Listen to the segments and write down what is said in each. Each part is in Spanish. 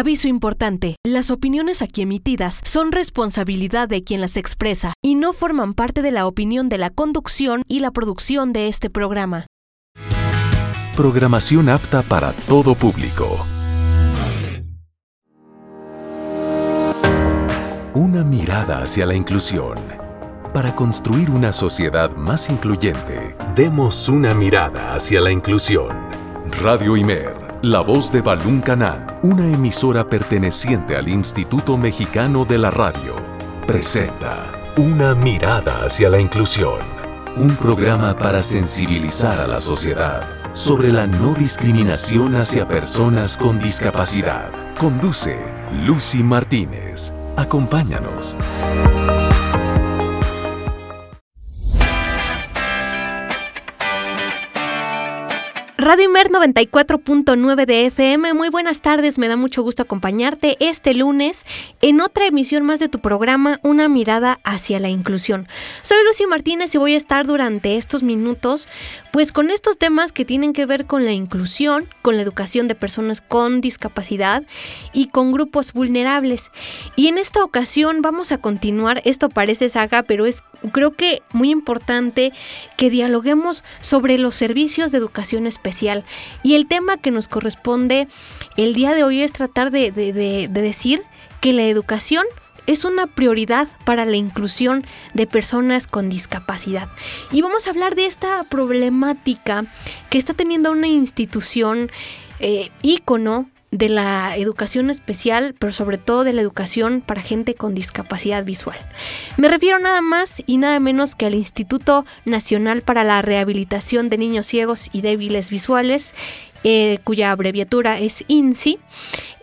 Aviso importante. Las opiniones aquí emitidas son responsabilidad de quien las expresa y no forman parte de la opinión de la conducción y la producción de este programa. Programación apta para todo público. Una mirada hacia la inclusión. Para construir una sociedad más incluyente, demos una mirada hacia la inclusión. Radio Imer la voz de Balún Canán, una emisora perteneciente al Instituto Mexicano de la Radio, presenta Una mirada hacia la inclusión, un programa para sensibilizar a la sociedad sobre la no discriminación hacia personas con discapacidad. Conduce Lucy Martínez. Acompáñanos. Radio Imer 94.9 de FM, muy buenas tardes, me da mucho gusto acompañarte este lunes en otra emisión más de tu programa Una mirada hacia la inclusión. Soy Lucy Martínez y voy a estar durante estos minutos pues con estos temas que tienen que ver con la inclusión, con la educación de personas con discapacidad y con grupos vulnerables. Y en esta ocasión vamos a continuar, esto parece saga, pero es creo que muy importante que dialoguemos sobre los servicios de educación especial. Y el tema que nos corresponde el día de hoy es tratar de, decir que la educación es una prioridad para la inclusión de personas con discapacidad. Y vamos a hablar de esta problemática que está teniendo una institución eh, ícono de la educación especial, pero sobre todo de la educación para gente con discapacidad visual. Me refiero nada más y nada menos que al Instituto Nacional para la Rehabilitación de Niños Ciegos y Débiles Visuales eh, cuya abreviatura es INSI.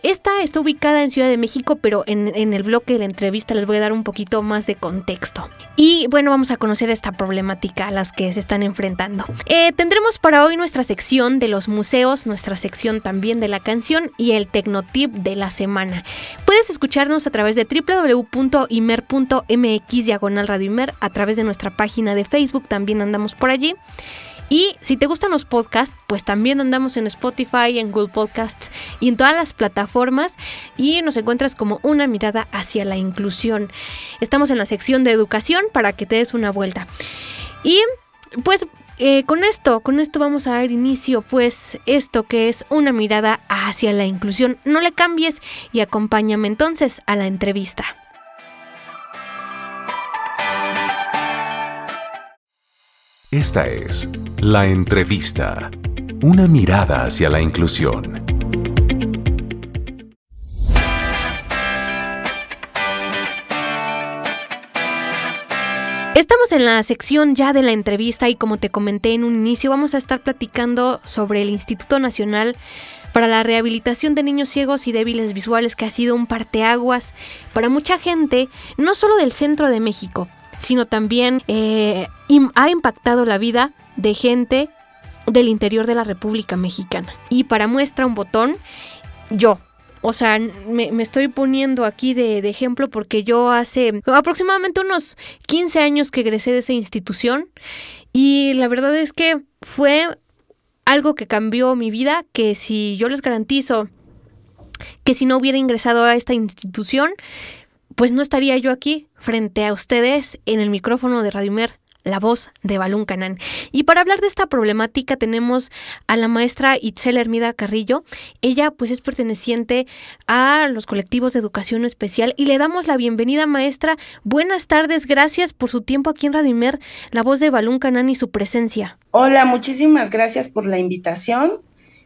Esta está ubicada en Ciudad de México, pero en, el bloque de la entrevista les voy a dar un poquito más de contexto. Y bueno, vamos a conocer esta problemática a las que se están enfrentando. Eh, tendremos para hoy nuestra sección de los museos, nuestra sección también de la canción y el Tecnotip de la semana. Puedes escucharnos a través de www.imer.mx diagonal radio a través de nuestra página de Facebook, también andamos por allí. Y si te gustan los podcasts, pues también andamos en Spotify, en Google Podcasts y en todas las plataformas y nos encuentras como una mirada hacia la inclusión. Estamos en la sección de educación para que te des una vuelta. Y pues eh, con esto, con esto vamos a dar inicio, pues esto que es una mirada hacia la inclusión. No le cambies y acompáñame entonces a la entrevista. Esta es La Entrevista, una mirada hacia la inclusión. Estamos en la sección ya de la entrevista y como te comenté en un inicio vamos a estar platicando sobre el Instituto Nacional para la Rehabilitación de Niños Ciegos y Débiles Visuales que ha sido un parteaguas para mucha gente, no solo del centro de México, sino también eh, ha impactado la vida de gente del interior de la República Mexicana. Y para muestra un botón, yo. O sea, me, estoy poniendo aquí de, de, ejemplo porque yo hace aproximadamente unos 15 años que egresé de esa institución y la verdad es que fue algo que cambió mi vida, que si yo les garantizo que si no hubiera ingresado a esta institución, pues no estaría yo aquí frente a ustedes en el micrófono de Radio Mer la voz de Balún Canán. Y para hablar de esta problemática tenemos a la maestra Itzel Hermida Carrillo. Ella pues es perteneciente a los colectivos de educación especial y le damos la bienvenida maestra. Buenas tardes, gracias por su tiempo aquí en Radio Mer, la voz de Balún Canán y su presencia. Hola, muchísimas gracias por la invitación.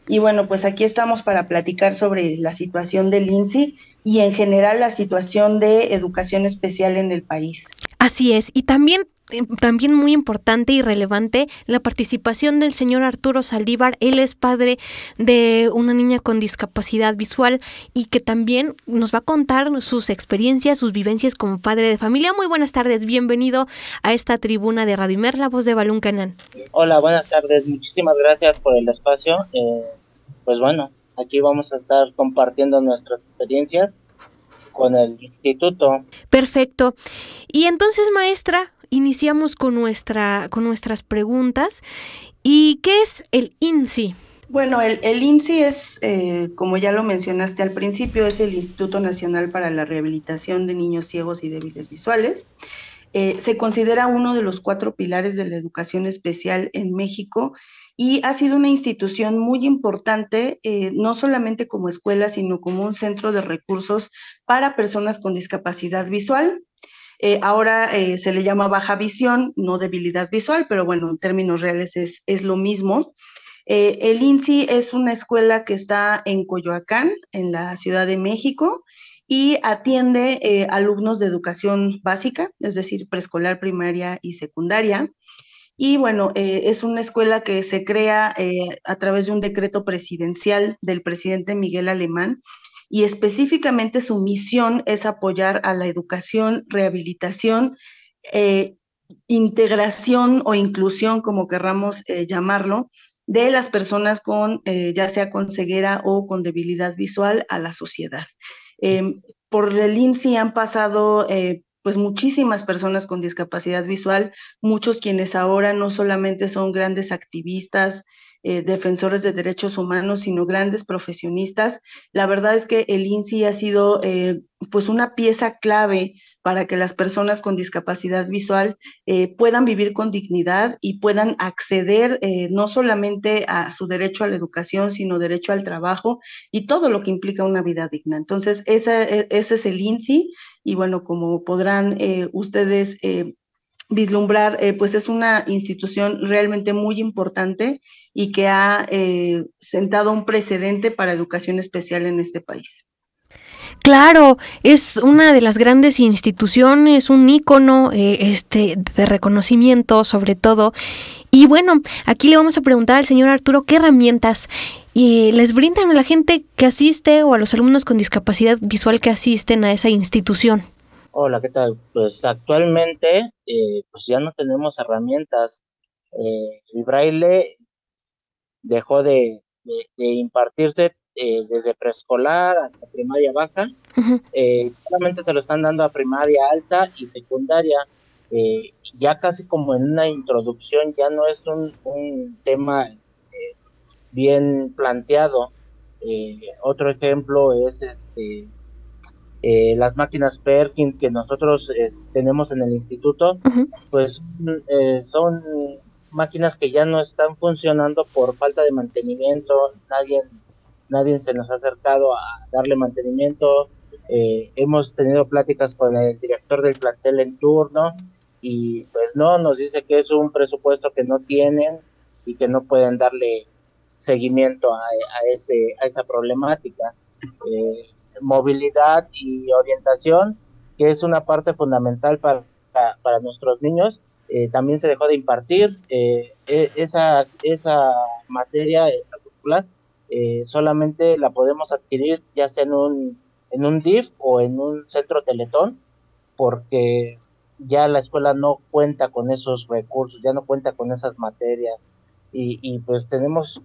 Y bueno, pues aquí estamos para platicar sobre la situación del INSI y en general la situación de educación especial en el país. Así es, y también eh, también muy importante y relevante la participación del señor Arturo Saldívar. Él es padre de una niña con discapacidad visual y que también nos va a contar sus experiencias, sus vivencias como padre de familia. Muy buenas tardes, bienvenido a esta tribuna de Radio Imer, la voz de Balún Canán. Hola, buenas tardes, muchísimas gracias por el espacio. Eh, pues bueno, aquí vamos a estar compartiendo nuestras experiencias con el instituto. Perfecto. Y entonces, maestra, iniciamos con, nuestra, con nuestras preguntas. ¿Y qué es el INSI? Bueno, el, el INSI es, eh, como ya lo mencionaste al principio, es el Instituto Nacional para la Rehabilitación de Niños Ciegos y Débiles Visuales. Eh, se considera uno de los cuatro pilares de la educación especial en México y ha sido una institución muy importante, eh, no solamente como escuela, sino como un centro de recursos para personas con discapacidad visual. ahora se le llama baja visión, no debilidad visual, pero bueno, en términos reales es, es lo mismo. Eh, el INSI es una escuela que está en Coyoacán, en la Ciudad de México, y atiende eh, alumnos de educación básica, es decir, preescolar, primaria y secundaria. Y bueno, eh, es una escuela que se crea a través de un decreto presidencial del presidente Miguel Alemán y específicamente su misión es apoyar a la educación, rehabilitación, integración o inclusión, como querramos llamarlo, de las personas con, eh, ya sea con ceguera o con debilidad visual a la sociedad. Em, por el INSI han pasado eh, pues muchísimas personas con discapacidad visual, muchos quienes ahora no solamente son grandes activistas, eh, defensores de derechos humanos, sino grandes profesionistas. La verdad es que el INSI ha sido eh, pues una pieza clave para que las personas con discapacidad visual eh, puedan vivir con dignidad y puedan acceder no solamente a su derecho a la educación, sino derecho al trabajo y todo lo que implica una vida digna. Entonces, esa, e, ese es el INSI y bueno, como podrán ustedes vislumbrar, eh, pues es una institución realmente muy importante y que ha eh, sentado un precedente para educación especial en este país. Claro, es una de las grandes instituciones, un ícono eh, este, de reconocimiento sobre todo. Y bueno, aquí le vamos a preguntar al señor Arturo qué herramientas les brindan a la gente que asiste o a los alumnos con discapacidad visual que asisten a esa institución. Hola, ¿qué tal? Pues actualmente eh, pues ya no tenemos herramientas. Eh, el braille dejó de, impartirse eh, desde preescolar hasta primaria baja. solamente se lo están dando a primaria alta y secundaria. ya casi como en una introducción, ya no es un, un tema este, bien planteado. otro ejemplo es este eh, las máquinas Perkin que nosotros tenemos en el instituto, pues eh, son máquinas que ya no están funcionando por falta de mantenimiento, nadie, nadie se nos ha acercado a darle mantenimiento, eh, hemos tenido pláticas con el director del plantel en turno y pues no, nos dice que es un presupuesto que no tienen y que no pueden darle seguimiento a, a ese, a esa problemática. Eh, movilidad y orientación, que es una parte fundamental para, para, nuestros niños. Eh, también se dejó de impartir eh, e, esa, esa materia eh, solamente la podemos adquirir ya sea en un, en un DIF o en un centro teletón, porque ya la escuela no cuenta con esos recursos, ya no cuenta con esas materias y, y pues tenemos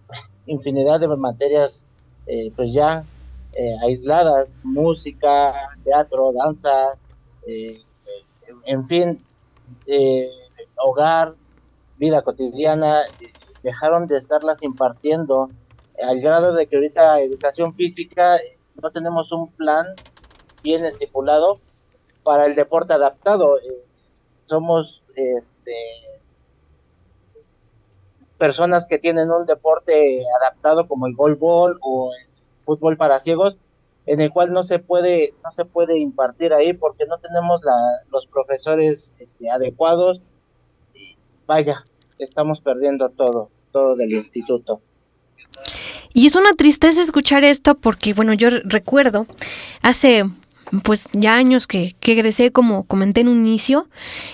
infinidad de materias pues ya eh, aisladas, música, teatro, danza, eh, en fin, eh, hogar, vida cotidiana, dejaron de estarlas impartiendo al grado de que ahorita educación física no tenemos un plan bien estipulado para el deporte adaptado. somos este, personas que tienen un deporte adaptado como el golbol o el fútbol para ciegos, en el cual no se puede, no se puede impartir ahí porque no tenemos la, los profesores este, adecuados. Y vaya, estamos perdiendo todo, todo del instituto. Y es una tristeza escuchar esto porque, bueno, yo recuerdo hace pues ya años que, que egresé como comenté en un inicio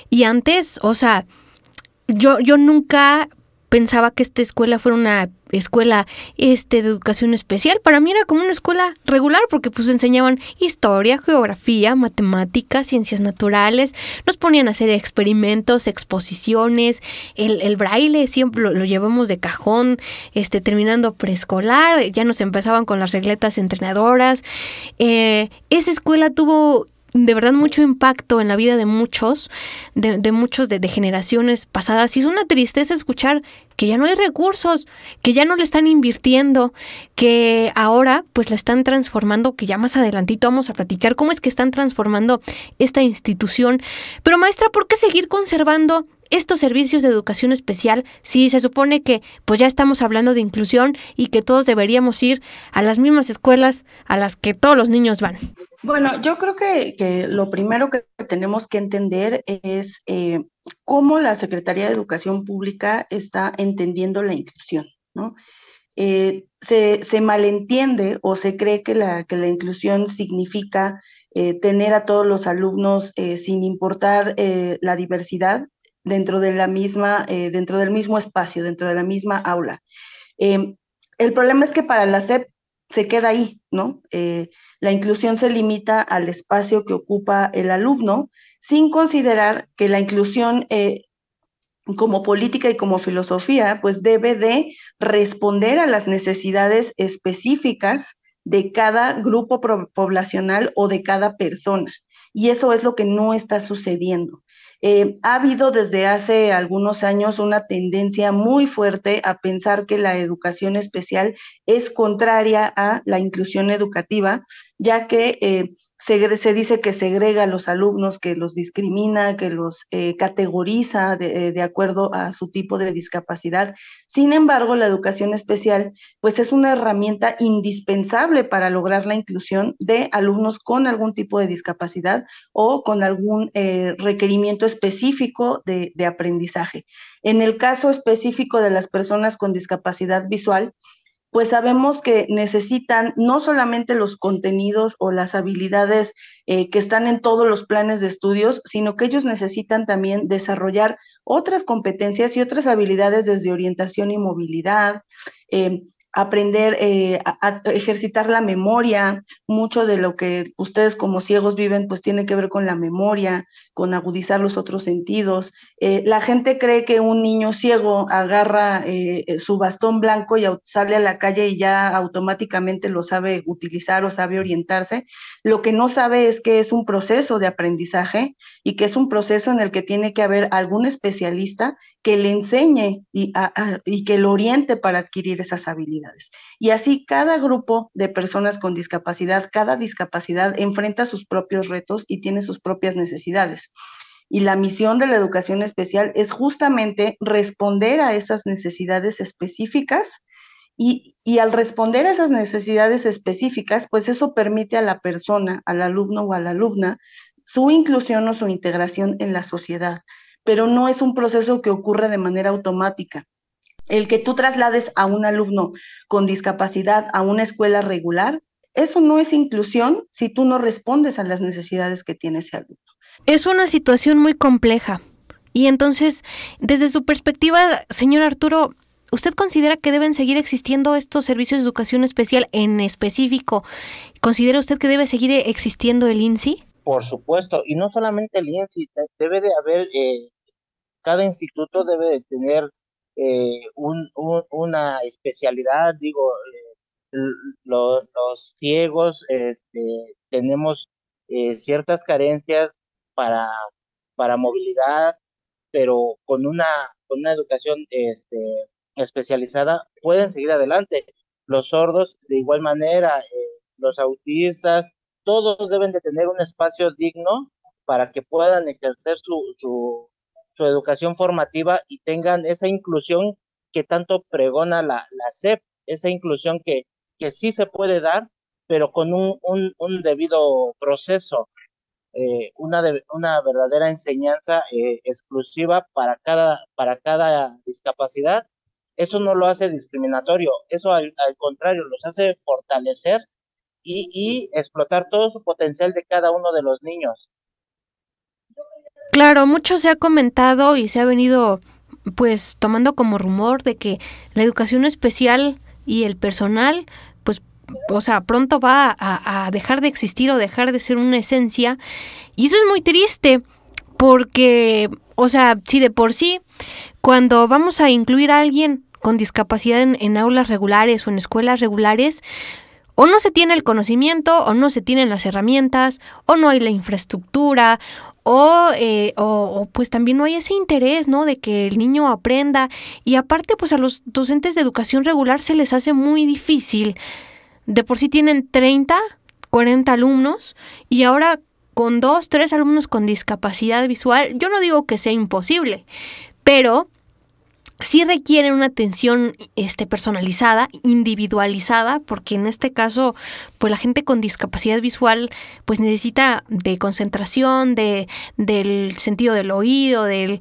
y antes, o sea, yo, yo nunca pensaba que esta escuela fuera una escuela este, de educación especial. Para mí era como una escuela regular porque pues enseñaban historia, geografía, matemáticas, ciencias naturales, nos ponían a hacer experimentos, exposiciones, el, el braille siempre lo, llevamos de cajón, este, terminando preescolar, ya nos empezaban con las regletas entrenadoras. Eh, esa escuela tuvo de verdad mucho impacto en la vida de muchos, de, muchos de, generaciones pasadas. Y es una tristeza escuchar que ya no hay recursos, que ya no le están invirtiendo, que ahora pues la están transformando, que ya más adelantito vamos a platicar cómo es que están transformando esta institución. Pero maestra, ¿por qué seguir conservando estos servicios de educación especial si se supone que pues ya estamos hablando de inclusión y que todos deberíamos ir a las mismas escuelas a las que todos los niños van? Bueno, yo creo que, lo primero que tenemos que entender es eh, cómo la Secretaría de Educación Pública está entendiendo la inclusión, ¿no? Eh, se, malentiende o se cree que la, que la inclusión significa eh, tener a todos los alumnos sin importar la diversidad dentro de la misma, dentro del mismo espacio, dentro de la misma aula. el problema es que para la SEP se queda ahí, ¿no? La inclusión se limita al espacio que ocupa el alumno, sin considerar que la inclusión eh, como política y como filosofía, pues debe de responder a las necesidades específicas de cada grupo poblacional o de cada persona. Y eso es lo que no está sucediendo. Eh, ha habido desde hace algunos años una tendencia muy fuerte a pensar que la educación especial es contraria a la inclusión educativa, ya que eh, se, dice que segrega a los alumnos, que los discrimina, que los eh, categoriza de, de, acuerdo a su tipo de discapacidad. Sin embargo, la educación especial pues es una herramienta indispensable para lograr la inclusión de alumnos con algún tipo de discapacidad o con algún eh, requerimiento específico de aprendizaje. En el caso específico de las personas con discapacidad visual, pues sabemos que necesitan no solamente los contenidos o las habilidades eh, que están en todos los planes de estudios, sino que ellos necesitan también desarrollar otras competencias y otras habilidades desde orientación y movilidad, eh, aprender eh, a, ejercitar la memoria. Mucho de lo que ustedes como ciegos viven, pues tiene que ver con la memoria, con agudizar los otros sentidos. Eh, la gente cree que un niño ciego agarra eh, su bastón blanco y sale a la calle y ya automáticamente lo sabe utilizar o sabe orientarse. Lo que no sabe es que es un proceso de aprendizaje y que es un proceso en el que tiene que haber algún especialista que le enseñe y, y que lo oriente para adquirir esas habilidades. Y así cada grupo de personas con discapacidad, cada discapacidad enfrenta sus propios retos y tiene sus propias necesidades. Y la misión de la educación especial es justamente responder a esas necesidades específicas y, y, al responder a esas necesidades específicas, pues eso permite a la persona, al alumno o a la alumna, su inclusión o su integración en la sociedad. Pero no es un proceso que ocurre de manera automática. El que tú traslades a un alumno con discapacidad a una escuela regular, eso no es inclusión si tú no respondes a las necesidades que tiene ese alumno. Es una situación muy compleja. Y entonces, desde su perspectiva, señor Arturo, ¿usted considera que deben seguir existiendo estos servicios de educación especial en específico? ¿Considera usted que debe seguir existiendo el INSI? Por supuesto, y no solamente el INSI, debe de haber, eh, cada instituto debe de tener eh, un, una especialidad, digo, eh, los ciegos este, tenemos eh, ciertas carencias para, para movilidad, pero con una, con una educación este, especializada pueden seguir adelante. Los sordos, de igual manera, los autistas, todos deben de tener un espacio digno para que puedan ejercer su, su, su educación formativa y tengan esa inclusión que tanto pregona la, la SEP, esa inclusión que, que sí se puede dar, pero con un, un, debido proceso, eh, una, de, una verdadera enseñanza eh, exclusiva para cada, para cada discapacidad. Eso no lo hace discriminatorio, eso al, al contrario, los hace fortalecer y, y explotar todo su potencial de cada uno de los niños. Claro, mucho se ha comentado y se ha venido pues tomando como rumor de que la educación especial y el personal pues o sea, pronto va a, dejar de existir o dejar de ser una esencia. Y eso es muy triste, porque, o sea, si de por sí, cuando vamos a incluir a alguien con discapacidad en, en aulas regulares o en escuelas regulares, o no se tiene el conocimiento, o no se tienen las herramientas, o no hay la infraestructura, o, eh, o, pues también no hay ese interés, ¿no? De que el niño aprenda. Y aparte, pues a los docentes de educación regular se les hace muy difícil. De por sí tienen 30, 40 alumnos y ahora con dos, tres alumnos con discapacidad visual, yo no digo que sea imposible, pero sí requieren una atención este, personalizada, individualizada, porque en este caso, pues la gente con discapacidad visual, pues necesita de concentración, de, del sentido del oído, del,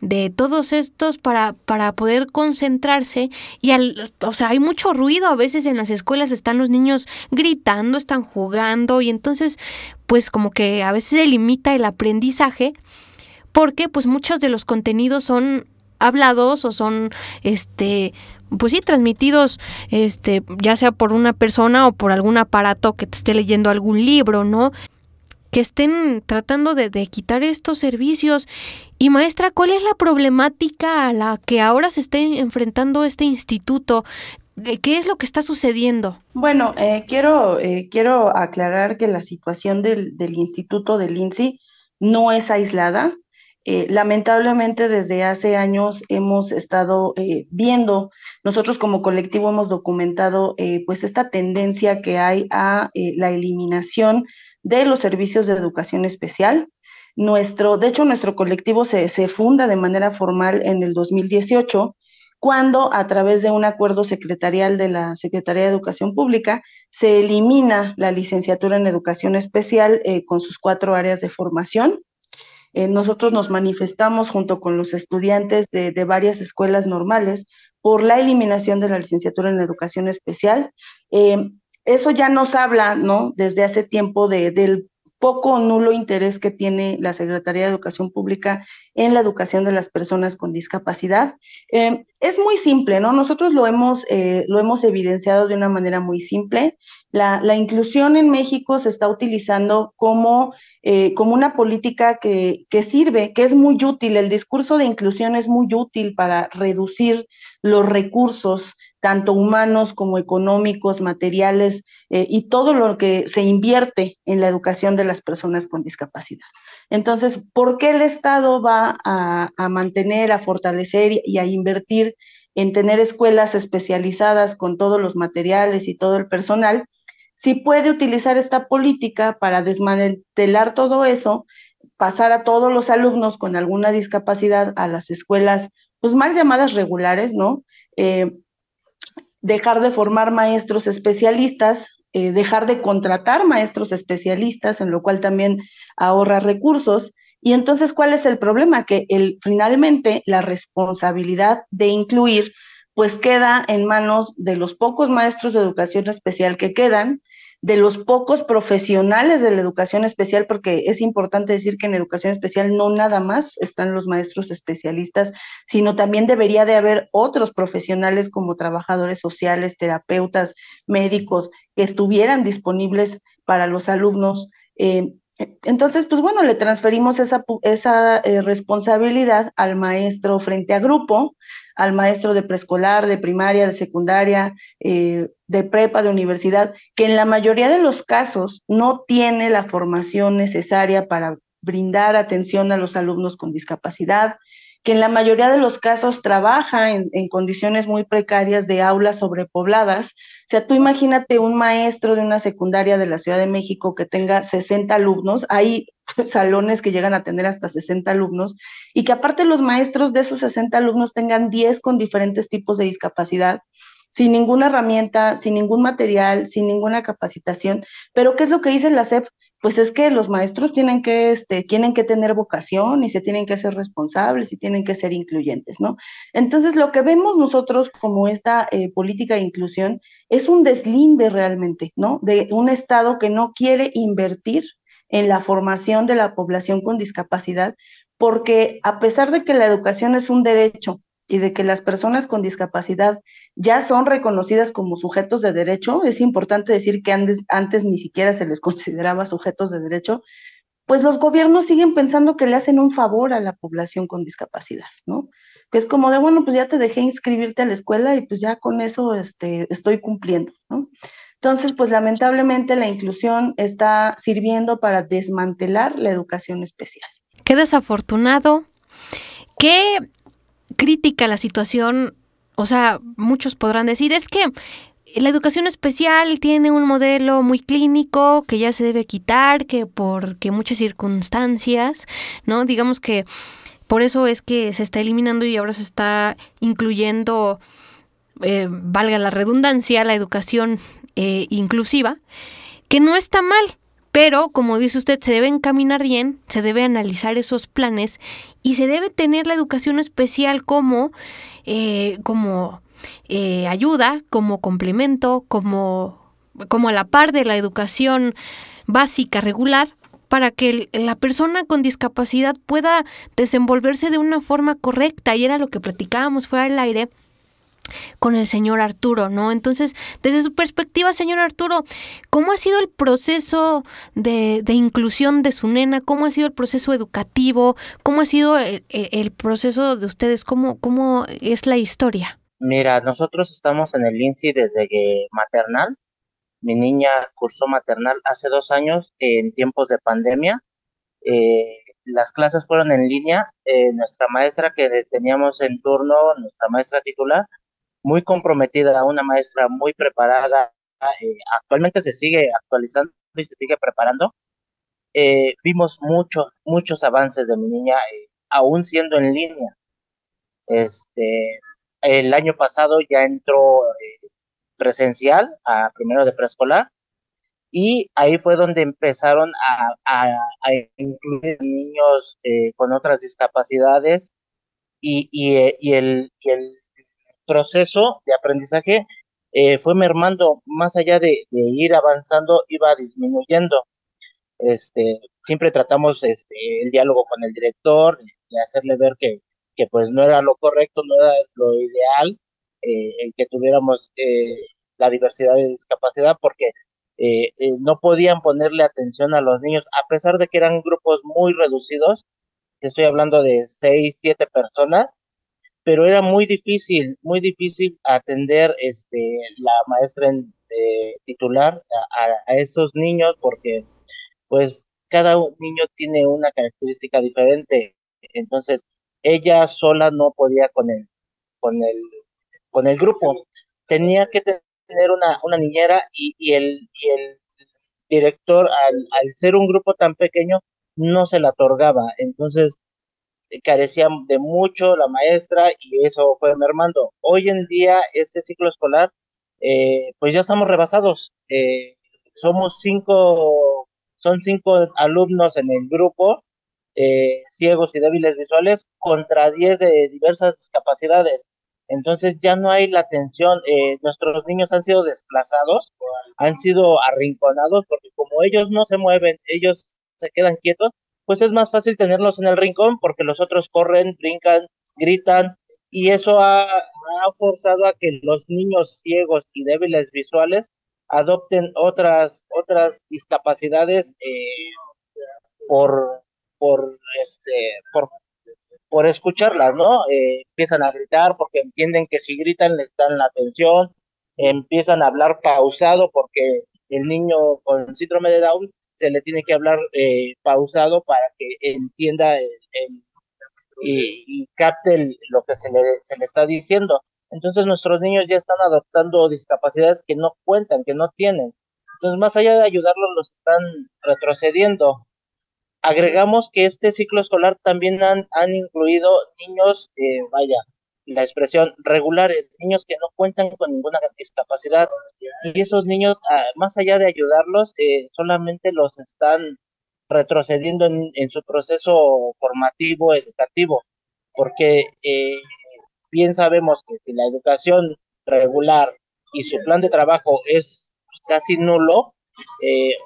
de todos estos para, para poder concentrarse. Y al, o sea, hay mucho ruido a veces en las escuelas, están los niños gritando, están jugando y entonces pues como que a veces se limita el aprendizaje porque pues muchos de los contenidos son hablados o son este pues sí transmitidos este ya sea por una persona o por algún aparato que te esté leyendo algún libro, ¿no? que estén tratando de, de, quitar estos servicios. Y maestra, ¿cuál es la problemática a la que ahora se está enfrentando este instituto? ¿Qué es lo que está sucediendo? Bueno, eh, quiero, eh, quiero aclarar que la situación del, del instituto del INSI no es aislada. Eh, lamentablemente desde hace años hemos estado eh, viendo, nosotros como colectivo hemos documentado eh, pues esta tendencia que hay a la eliminación de los servicios de educación especial. Nuestro, de hecho, nuestro colectivo se, se funda de manera formal en el 2018 cuando a través de un acuerdo secretarial de la Secretaría de Educación Pública se elimina la licenciatura en educación especial con sus cuatro áreas de formación, eh, nosotros nos manifestamos junto con los estudiantes de, varias escuelas normales por la eliminación de la licenciatura en educación especial. Eh, eso ya nos habla, ¿no? Desde hace tiempo de, del poco o nulo interés que tiene la Secretaría de Educación Pública en la educación de las personas con discapacidad. Eh, es muy simple, ¿no? Nosotros lo hemos, eh, lo hemos evidenciado de una manera muy simple. La, inclusión en México se está utilizando como, eh, como una política que, que sirve, que es muy útil. El discurso de inclusión es muy útil para reducir los recursos tanto humanos como económicos, materiales eh, y todo lo que se invierte en la educación de las personas con discapacidad. Entonces, ¿por qué el Estado va a, mantener, a fortalecer y a invertir en tener escuelas especializadas con todos los materiales y todo el personal? Si puede utilizar esta política para desmantelar todo eso, pasar a todos los alumnos con alguna discapacidad a las escuelas, pues mal llamadas regulares, ¿no? Eh, dejar de formar maestros especialistas, eh, dejar de contratar maestros especialistas, en lo cual también ahorra recursos. Y entonces, ¿cuál es el problema? Que el, finalmente la responsabilidad de incluir pues queda en manos de los pocos maestros de educación especial que quedan, de los pocos profesionales de la educación especial, porque es importante decir que en educación especial no nada más están los maestros especialistas, sino también debería de haber otros profesionales como trabajadores sociales, terapeutas, médicos, que estuvieran disponibles para los alumnos. Eh, entonces, pues bueno, le transferimos esa, eh, responsabilidad al maestro frente a grupo, al maestro de preescolar, de primaria, de secundaria, eh, de prepa, de universidad, que en la mayoría de los casos no tiene la formación necesaria para brindar atención a los alumnos con discapacidad, que en la mayoría de los casos trabaja en, condiciones muy precarias de aulas sobrepobladas. O sea, tú imagínate un maestro de una secundaria de la Ciudad de México que tenga 60 alumnos, hay salones que llegan a tener hasta 60 alumnos, y que aparte los maestros de esos 60 alumnos tengan 10 con diferentes tipos de discapacidad sin ninguna herramienta, sin ningún material, sin ninguna capacitación. Pero ¿qué es lo que dice la SEP? pues es que los maestros tienen que, este, tienen que tener vocación y se tienen que ser responsables y tienen que ser incluyentes, ¿no? Entonces, lo que vemos nosotros como esta eh, política de inclusión es un deslinde realmente, ¿no? De un Estado que no quiere invertir en la formación de la población con discapacidad, porque a pesar de que la educación es un derecho y de que las personas con discapacidad ya son reconocidas como sujetos de derecho, es importante decir que antes, ni siquiera se les consideraba sujetos de derecho, pues los gobiernos siguen pensando que le hacen un favor a la población con discapacidad, ¿no? Que es como de, bueno, pues ya te dejé inscribirte a la escuela y pues ya con eso este, estoy cumpliendo, ¿no? Entonces, pues lamentablemente la inclusión está sirviendo para desmantelar la educación especial. Qué desafortunado, qué crítica la situación, o sea, muchos podrán decir, es que la educación especial tiene un modelo muy clínico que ya se debe quitar, que porque muchas circunstancias, ¿no? Digamos que por eso es que se está eliminando y ahora se está incluyendo, eh, valga la redundancia, la educación eh, inclusiva, que no está mal, pero como dice usted, se debe encaminar bien, se debe analizar esos planes y se debe tener la educación especial como, eh, como eh, ayuda, como complemento, como, como a la par de la educación básica regular para que la persona con discapacidad pueda desenvolverse de una forma correcta. Y era lo que platicábamos fuera del aire con el señor Arturo, ¿no? Entonces, desde su perspectiva, señor Arturo, ¿cómo ha sido el proceso de, inclusión de su nena? ¿Cómo ha sido el proceso educativo? ¿Cómo ha sido el, proceso de ustedes? ¿Cómo, ¿Cómo es la historia? Mira, nosotros estamos en el INSI desde que maternal. Mi niña cursó maternal hace dos años en tiempos de pandemia. Eh, las clases fueron en línea. Eh, nuestra maestra que teníamos en turno, nuestra maestra titular, muy comprometida, una maestra muy preparada. Eh, actualmente se sigue actualizando y se sigue preparando. Eh, vimos muchos, muchos avances de mi niña, eh, aún siendo en línea. Este, el año pasado ya entró presencial a primero de preescolar y ahí fue donde empezaron a, a, incluir niños con otras discapacidades y, y, y, el, y el proceso de aprendizaje eh, fue mermando, más allá de, ir avanzando, iba disminuyendo. Este, siempre tratamos este, el diálogo con el director, de hacerle ver que, que pues no era lo correcto, no era lo ideal, eh, el que tuviéramos eh, la diversidad de discapacidad, porque no podían ponerle atención a los niños, a pesar de que eran grupos muy reducidos, estoy hablando de seis, siete personas, pero era muy difícil, muy difícil atender este, la maestra titular a, esos niños porque pues cada niño tiene una característica diferente. Entonces, ella sola no podía con el, con el, con el grupo. Tenía que tener una, una niñera y, y, el, y el director, al, al ser un grupo tan pequeño, no se la otorgaba. Entonces, carecía de mucho la maestra y eso fue mermando. Hoy en día, este ciclo escolar, eh, pues ya estamos rebasados. Eh, somos cinco, son cinco alumnos en el grupo, eh, ciegos y débiles visuales, contra diez de diversas discapacidades. Entonces ya no hay la atención. nuestros niños han sido desplazados, han sido arrinconados, porque como ellos no se mueven, ellos se quedan quietos, pues es más fácil tenerlos en el rincón porque los otros corren, brincan, gritan y eso ha, forzado a que los niños ciegos y débiles visuales adopten otras otras discapacidades eh, por por este por por escucharlas, ¿no? Eh, empiezan a gritar porque entienden que si gritan les dan la atención, empiezan a hablar pausado porque el niño con síndrome de Down se le tiene que hablar eh, pausado para que entienda y, capte lo que se le, se le está diciendo. Entonces nuestros niños ya están adoptando discapacidades que no cuentan, que no tienen. Entonces, más allá de ayudarlos, los están retrocediendo. Agregamos que este ciclo escolar también han, han incluido niños, eh, vaya, la expresión regulares, niños que no cuentan con ninguna discapacidad. Y esos niños, ah, más allá de ayudarlos, eh, solamente los están retrocediendo en, su proceso formativo, educativo, porque eh, bien sabemos que si la educación regular y su plan de trabajo es casi nulo, eh,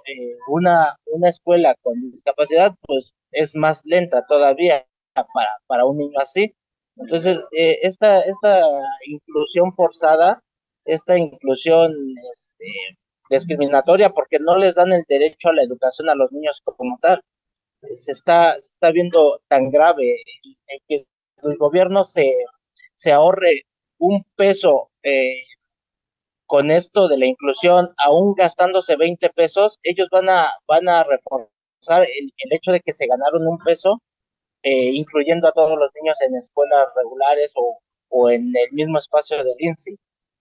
una, una escuela con discapacidad pues es más lenta todavía para, para un niño así. Entonces, eh, esta, esta inclusión forzada, esta inclusión este, discriminatoria, porque no les dan el derecho a la educación a los niños como tal, se está, se está viendo tan grave en que el gobierno se, se ahorre un peso eh, con esto de la inclusión, aún gastándose 20 pesos, ellos van a, van a reforzar el, hecho de que se ganaron un peso, eh, incluyendo a todos los niños en escuelas regulares o, o en el mismo espacio del INSI.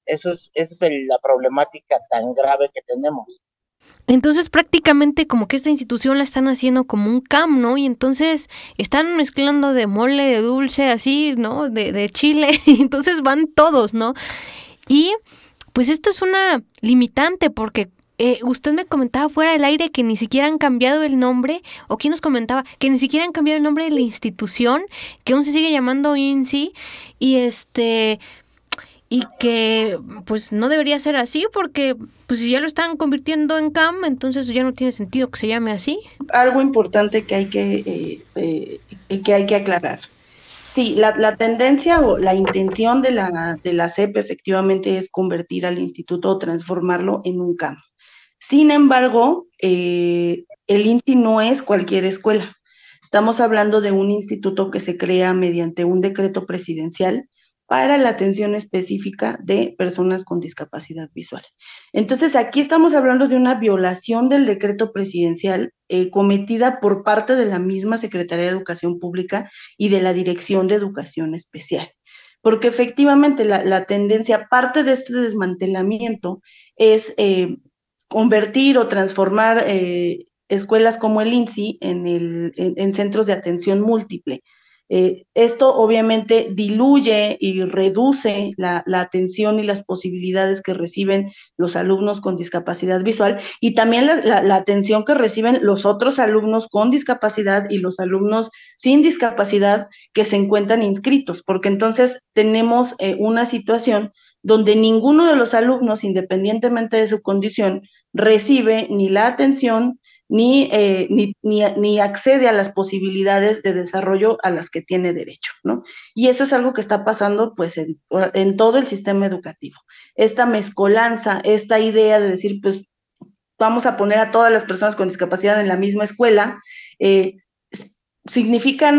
Eso es, esa es la problemática tan grave que tenemos. Entonces prácticamente como que esta institución la están haciendo como un CAM, ¿no? Y entonces están mezclando de mole, de dulce, así, ¿no? De, de chile, y entonces van todos, ¿no? Y pues esto es una limitante porque eh, usted me comentaba fuera del aire que ni siquiera han cambiado el nombre, o quién nos comentaba, que ni siquiera han cambiado el nombre de la institución, que aún se sigue llamando INSI, y este, y que pues no debería ser así porque pues si ya lo están convirtiendo en CAM, entonces ya no tiene sentido que se llame así. Algo importante que hay que, eh, eh, que, hay que aclarar. Sí, la, tendencia o la intención de la, de la CEP efectivamente es convertir al instituto o transformarlo en un CAM. Sin embargo, eh, el INTI no es cualquier escuela. Estamos hablando de un instituto que se crea mediante un decreto presidencial para la atención específica de personas con discapacidad visual. Entonces, aquí estamos hablando de una violación del decreto presidencial eh, cometida por parte de la misma Secretaría de Educación Pública y de la Dirección de Educación Especial. Porque efectivamente la, tendencia, parte de este desmantelamiento, es eh, convertir o transformar eh, escuelas como el INSI en, el, en centros de atención múltiple. Eh, esto obviamente diluye y reduce la, atención y las posibilidades que reciben los alumnos con discapacidad visual y también la, atención que reciben los otros alumnos con discapacidad y los alumnos sin discapacidad que se encuentran inscritos, porque entonces tenemos eh, una situación donde ninguno de los alumnos, independientemente de su condición, recibe ni la atención eh, ni, ni, ni, accede a las posibilidades de desarrollo a las que tiene derecho, ¿no? Y eso es algo que está pasando pues en, en todo el sistema educativo. Esta mezcolanza, esta idea de decir, pues vamos a poner a todas las personas con discapacidad en la misma escuela, eh, significa,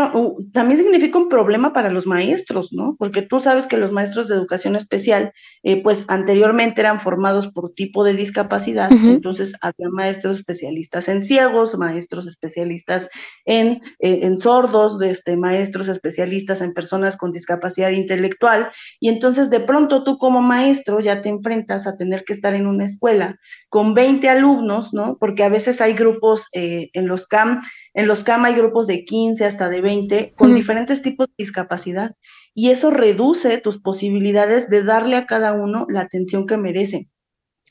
también significa un problema para los maestros, ¿no? Porque tú sabes que los maestros de educación especial, eh, pues anteriormente eran formados por tipo de discapacidad, entonces había maestros especialistas en ciegos, maestros especialistas en, eh, en sordos, este, maestros especialistas en personas con discapacidad intelectual, y entonces de pronto tú como maestro ya te enfrentas a tener que estar en una escuela con 20 alumnos, ¿no? Porque a veces hay grupos eh, en los CAM, en los CAM hay grupos de 15, hasta de 20 con diferentes tipos de discapacidad y eso reduce tus posibilidades de darle a cada uno la atención que merece.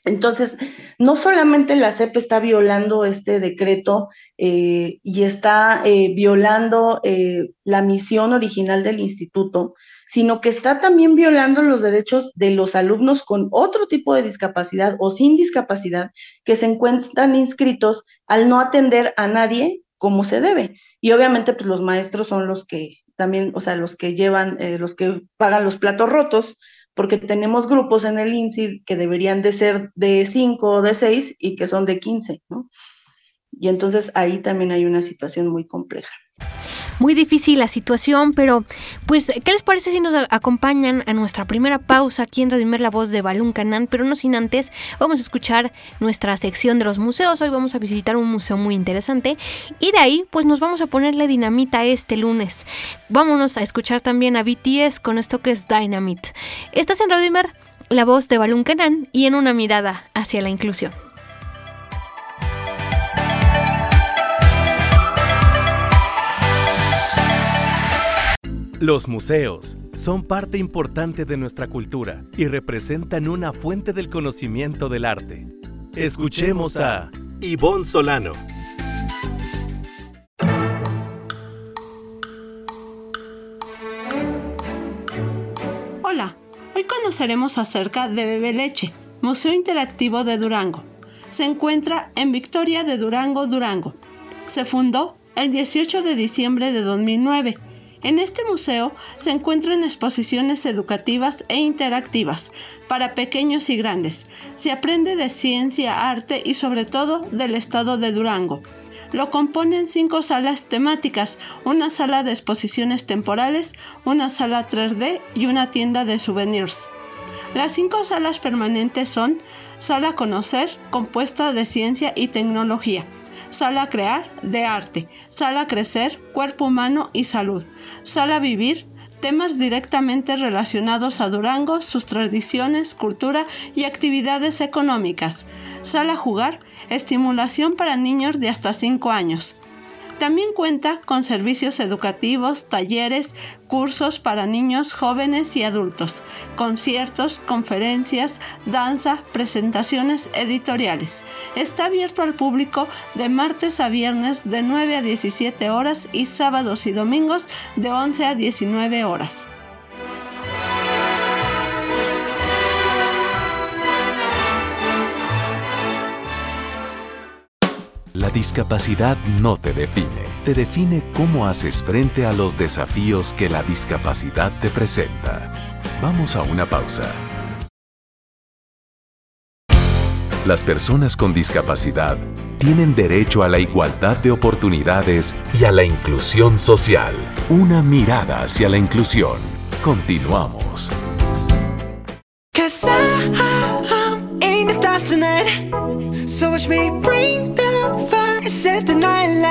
Entonces, no solamente la CEP está violando este decreto eh, y está eh, violando eh, la misión original del instituto, sino que está también violando los derechos de los alumnos con otro tipo de discapacidad o sin discapacidad que se encuentran inscritos al no atender a nadie como se debe. Y obviamente, pues los maestros son los que también, o sea, los que llevan, eh, los que pagan los platos rotos, porque tenemos grupos en el INSI que deberían de ser de 5 o de 6 y que son de 15, ¿no? Y entonces ahí también hay una situación muy compleja muy difícil la situación, pero pues, ¿qué les parece si nos acompañan a nuestra primera pausa aquí en Redimir la voz de Balún Canán? Pero no sin antes, vamos a escuchar nuestra sección de los museos. Hoy vamos a visitar un museo muy interesante y de ahí, pues nos vamos a ponerle dinamita este lunes. Vámonos a escuchar también a BTS con esto que es Dynamite. Estás en Redimir, la voz de Balún Canán y en una mirada hacia la inclusión. Los museos son parte importante de nuestra cultura y representan una fuente del conocimiento del arte. Escuchemos a Ivonne Solano. Hola, hoy conoceremos acerca de Bebe Leche, Museo Interactivo de Durango. Se encuentra en Victoria de Durango, Durango. Se fundó el 18 de diciembre de 2009 en este museo se encuentran exposiciones educativas e interactivas para pequeños y grandes. Se aprende de ciencia, arte y sobre todo del estado de Durango. Lo componen cinco salas temáticas, una sala de exposiciones temporales, una sala 3D y una tienda de souvenirs. Las cinco salas permanentes son Sala Conocer, compuesta de ciencia y tecnología. Sala Crear, de arte. Sala Crecer, cuerpo humano y salud. Sala Vivir, temas directamente relacionados a Durango, sus tradiciones, cultura y actividades económicas. Sala Jugar, estimulación para niños de hasta 5 años. También cuenta con servicios educativos, talleres, cursos para niños, jóvenes y adultos, conciertos, conferencias, danza, presentaciones editoriales. Está abierto al público de martes a viernes de 9 a 17 horas y sábados y domingos de 11 a 19 horas. La discapacidad no te define, te define cómo haces frente a los desafíos que la discapacidad te presenta. Vamos a una pausa. Las personas con discapacidad tienen derecho a la igualdad de oportunidades y a la inclusión social. Una mirada hacia la inclusión. Continuamos.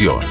hacia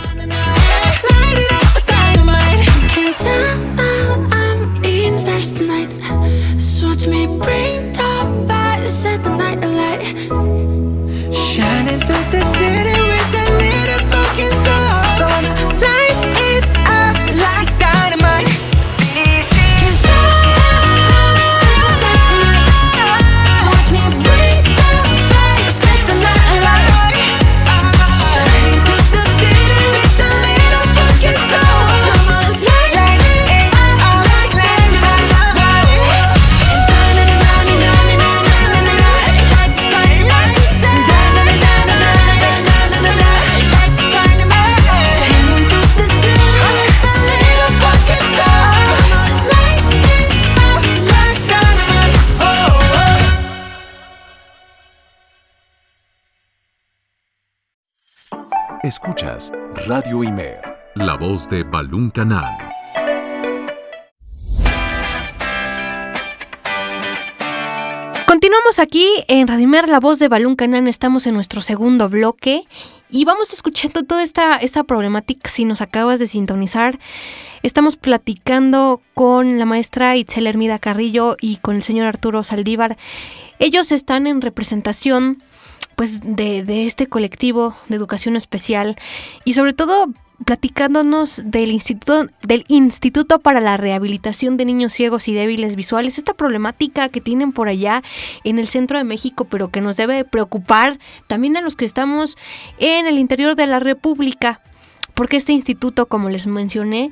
Radio Imer, la voz de Balún Canal. Continuamos aquí en Radimer, la voz de Balún Canán. Estamos en nuestro segundo bloque y vamos escuchando toda esta, esta problemática. Si nos acabas de sintonizar, estamos platicando con la maestra Itzel Hermida Carrillo y con el señor Arturo Saldívar. Ellos están en representación pues de, de este colectivo de educación especial y sobre todo platicándonos del Instituto, del Instituto para la Rehabilitación de Niños Ciegos y Débiles Visuales, esta problemática que tienen por allá en el centro de México, pero que nos debe preocupar también a los que estamos en el interior de la República, porque este instituto, como les mencioné,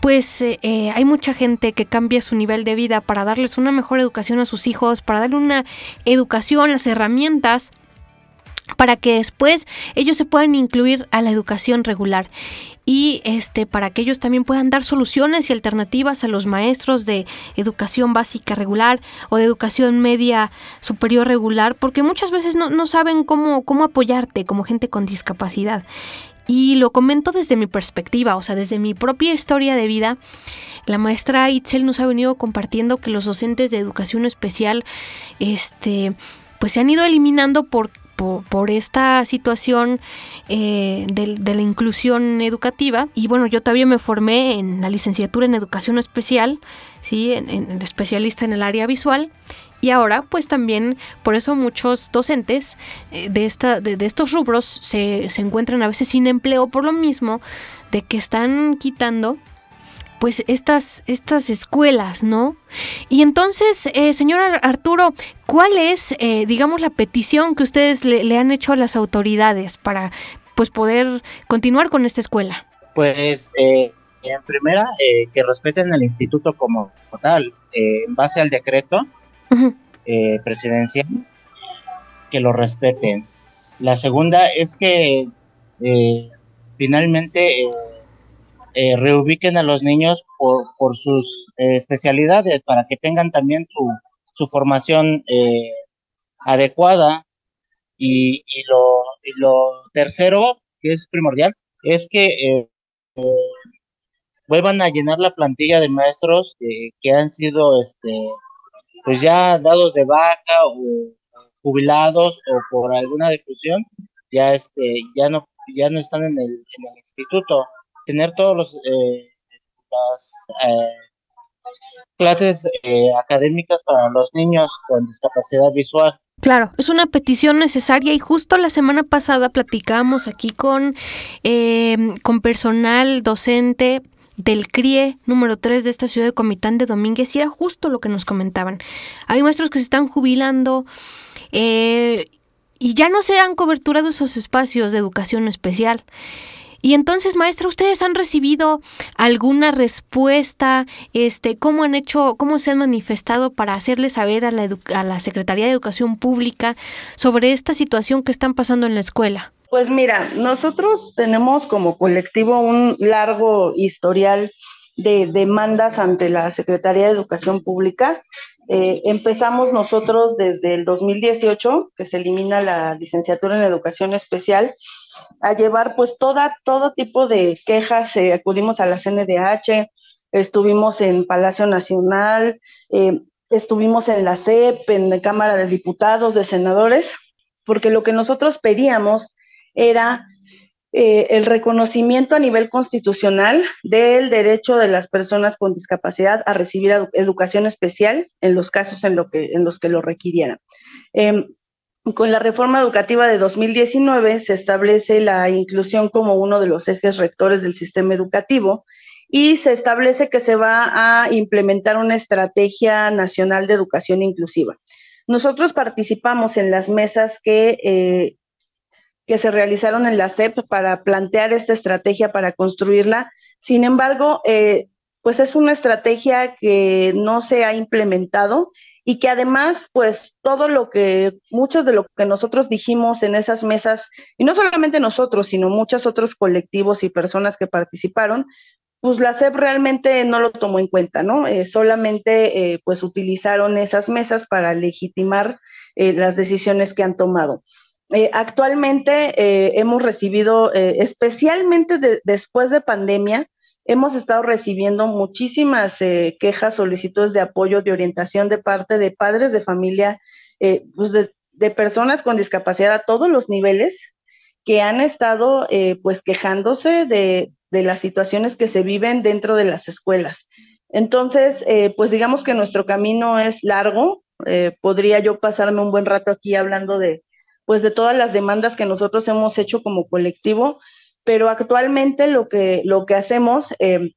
pues eh, eh, hay mucha gente que cambia su nivel de vida para darles una mejor educación a sus hijos, para darle una educación, las herramientas para que después ellos se puedan incluir a la educación regular y este para que ellos también puedan dar soluciones y alternativas a los maestros de educación básica regular o de educación media superior regular porque muchas veces no, no saben cómo, cómo apoyarte como gente con discapacidad y lo comento desde mi perspectiva, o sea, desde mi propia historia de vida. La maestra Itzel nos ha venido compartiendo que los docentes de educación especial, este, pues se han ido eliminando por por, esta situación eh, de, la inclusión educativa. Y bueno, yo todavía me formé en la licenciatura en educación especial, ¿sí? en, especialista en el área visual. Y ahora, pues también, por eso muchos docentes eh, de, esta, de, estos rubros se, se encuentran a veces sin empleo por lo mismo de que están quitando pues estas, estas escuelas, ¿no? Y entonces, eh, señor Arturo, ¿cuál es, eh, digamos, la petición que ustedes le, han hecho a las autoridades para, pues, poder continuar con esta escuela? Pues, eh, en primera, que respeten el instituto como tal, en base al decreto presidencial, que lo respeten. La segunda es que finalmente eh, reubiquen a los niños por, sus eh, especialidades para que tengan también su, su formación eh, adecuada. Y, y, lo, y lo tercero, que es primordial, es que vuelvan a llenar la plantilla de maestros que han sido este, pues ya dados de baja o jubilados o por alguna difusión, ya este, ya no, ya no están en el, en el instituto tener todos los eh, las eh, clases eh, académicas para los niños con discapacidad visual. Claro, es una petición necesaria y justo la semana pasada platicamos aquí con, con personal docente del CRIE número 3 de esta ciudad de Comitán de Domínguez y era justo lo que nos comentaban. Hay maestros que se están jubilando y ya no se dan cobertura de esos espacios de educación especial. Y entonces, maestra, ¿ustedes han recibido alguna respuesta? Este, ¿Cómo han hecho, cómo se han manifestado para hacerle saber a la, a la Secretaría de Educación Pública sobre esta situación que están pasando en la escuela? Pues mira, nosotros tenemos como colectivo un largo historial de demandas ante la Secretaría de Educación Pública. Eh, empezamos nosotros desde el 2018, que se elimina la licenciatura en Educación Especial, a llevar pues toda, todo tipo de quejas, eh, acudimos a la CNDH, estuvimos en Palacio Nacional, eh, estuvimos en la CEP, en la Cámara de Diputados, de Senadores, porque lo que nosotros pedíamos era eh, el reconocimiento a nivel constitucional del derecho de las personas con discapacidad a recibir educación especial en los casos en, lo que, en los que lo requirieran. Em, con la reforma educativa de 2019 se establece la inclusión como uno de los ejes rectores del sistema educativo y se establece que se va a implementar una estrategia nacional de educación inclusiva. Nosotros participamos en las mesas que, eh, que se realizaron en la SEP para plantear esta estrategia, para construirla. Sin embargo, eh, pues es una estrategia que no se ha implementado y que además, pues todo lo que, muchos de lo que nosotros dijimos en esas mesas, y no solamente nosotros, sino muchos otros colectivos y personas que participaron, pues la SEP realmente no lo tomó en cuenta, ¿no? Eh, solamente eh, pues utilizaron esas mesas para legitimar eh, las decisiones que han tomado. actualmente hemos recibido, especialmente después de pandemia, hemos estado recibiendo muchísimas eh, quejas, solicitudes de apoyo, de orientación de parte de padres de familia, eh, pues de, personas con discapacidad a todos los niveles que han estado eh, pues quejándose de, de, las situaciones que se viven dentro de las escuelas. Entonces, pues digamos que nuestro camino es largo. podría yo pasarme un buen rato aquí hablando de, pues de todas las demandas que nosotros hemos hecho como colectivo, pero actualmente lo que, lo que hacemos, eh,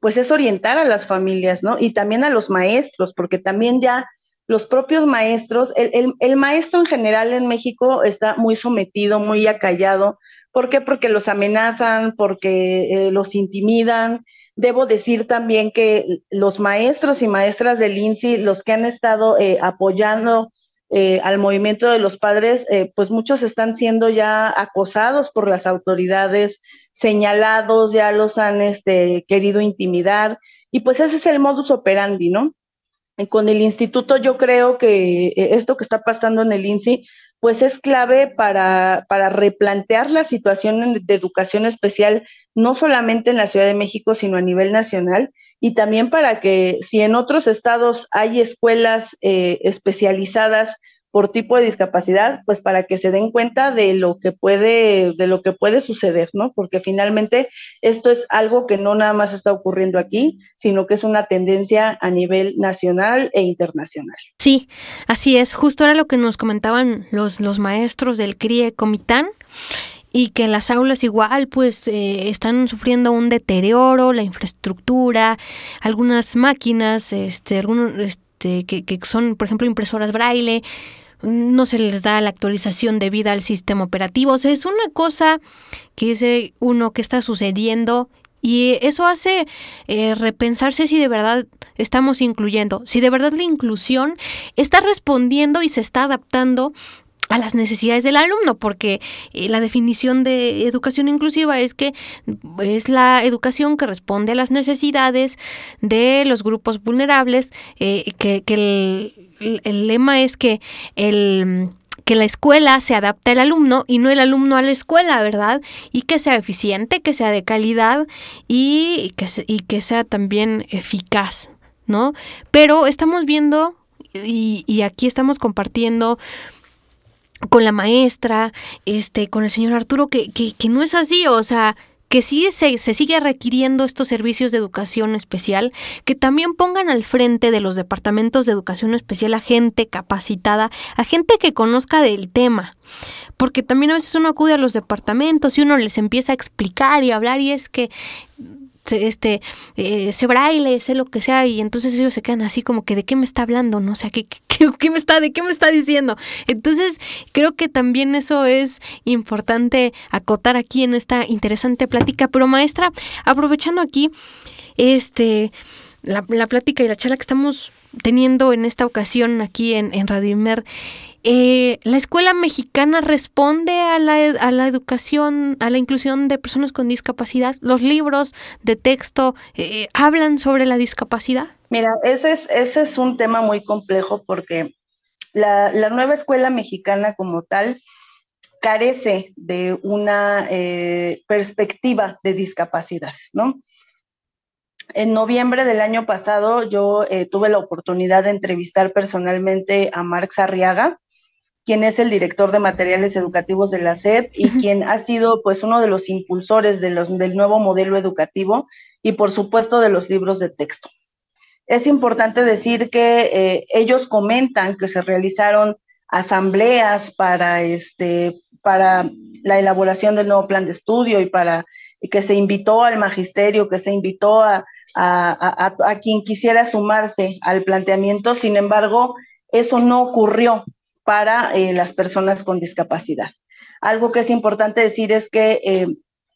pues es orientar a las familias, ¿no? Y también a los maestros, porque también ya los propios maestros, el, maestro en general en México está muy sometido, muy acallado. ¿Por qué? Porque los amenazan, porque eh, los intimidan. Debo decir también que los maestros y maestras del INSI, los que han estado eh, apoyando eh, al movimiento de los padres, eh, pues muchos están siendo ya acosados por las autoridades, señalados, ya los han este, querido intimidar, y pues ese es el modus operandi, ¿no? con el instituto yo creo que eh, esto que está pasando en el INSI, pues es clave para, para replantear la situación de educación especial, no solamente en la Ciudad de México, sino a nivel nacional, y también para que si en otros estados hay escuelas eh, especializadas por tipo de discapacidad, pues para que se den cuenta de lo que puede, de lo que puede suceder, ¿no? Porque finalmente esto es algo que no nada más está ocurriendo aquí, sino que es una tendencia a nivel nacional e internacional. Sí, así es. Justo era lo que nos comentaban los, los maestros del CRIE Comitán y que las aulas igual pues eh, están sufriendo un deterioro, la infraestructura, algunas máquinas, este, algunos este, que, que son, por ejemplo, impresoras braille, no se les da la actualización debida al sistema operativo. O sea, es una cosa que dice uno que está sucediendo y eso hace eh, repensarse si de verdad estamos incluyendo, si de verdad la inclusión está respondiendo y se está adaptando a las necesidades del alumno, porque eh, la definición de educación inclusiva es que es la educación que responde a las necesidades de los grupos vulnerables, eh, que, que el, lema es que el que la escuela se adapte al alumno y no el alumno a la escuela, ¿verdad? Y que sea eficiente, que sea de calidad y que, y que sea también eficaz, ¿no? Pero estamos viendo y, y aquí estamos compartiendo con la maestra, este, con el señor Arturo, que, que, que no es así, o sea, que sí se, se, sigue requiriendo estos servicios de educación especial, que también pongan al frente de los departamentos de educación especial a gente capacitada, a gente que conozca del tema. Porque también a veces uno acude a los departamentos y uno les empieza a explicar y hablar y es que este, eh, se braille, sé lo que sea, y entonces ellos se quedan así como que de qué me está hablando, no sé, ¿qué, qué, me está, de qué me está diciendo. Entonces, creo que también eso es importante acotar aquí en esta interesante plática. Pero maestra, aprovechando aquí, este, la, la plática y la charla que estamos teniendo en esta ocasión aquí en, en Radio Imer, eh, la escuela mexicana responde a la, a la, educación, a la inclusión de personas con discapacidad. Los libros de texto eh, hablan sobre la discapacidad. Mira, ese es, ese es un tema muy complejo porque la, nueva escuela mexicana como tal carece de una eh, perspectiva de discapacidad, ¿no? En noviembre del año pasado yo tuve la oportunidad de entrevistar personalmente a Marx Arriaga, quien es el director de materiales educativos de la SEP y quien ha sido pues uno de los impulsores de los, del nuevo modelo educativo y por supuesto de los libros de texto. Es importante decir que eh, ellos comentan que se realizaron asambleas para, este, para la elaboración del nuevo plan de estudio y para que se invitó al magisterio, que se invitó a, a, a quien quisiera sumarse al planteamiento. Sin embargo, eso no ocurrió para eh, las personas con discapacidad. Algo que es importante decir es que eh,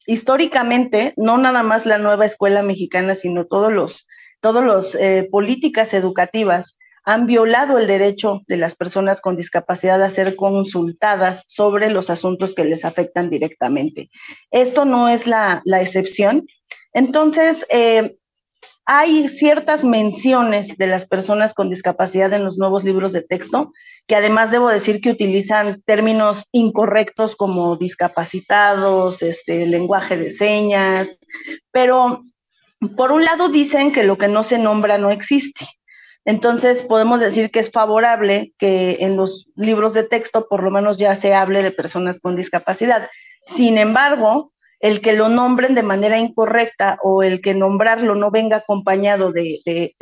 históricamente, no nada más la nueva escuela mexicana, sino todos los, todos los eh, políticas educativas han violado el derecho de las personas con discapacidad a ser consultadas sobre los asuntos que les afectan directamente. Esto no es la, la excepción. Entonces, hay ciertas menciones de las personas con discapacidad en los nuevos libros de texto, que además debo decir que utilizan términos incorrectos como discapacitados, este, lenguaje de señas, pero por un lado dicen que lo que no se nombra no existe. Entonces podemos decir que es favorable que en los libros de texto por lo menos ya se hable de personas con discapacidad. Sin embargo, el que lo nombren de manera incorrecta o el que nombrarlo no venga acompañado de,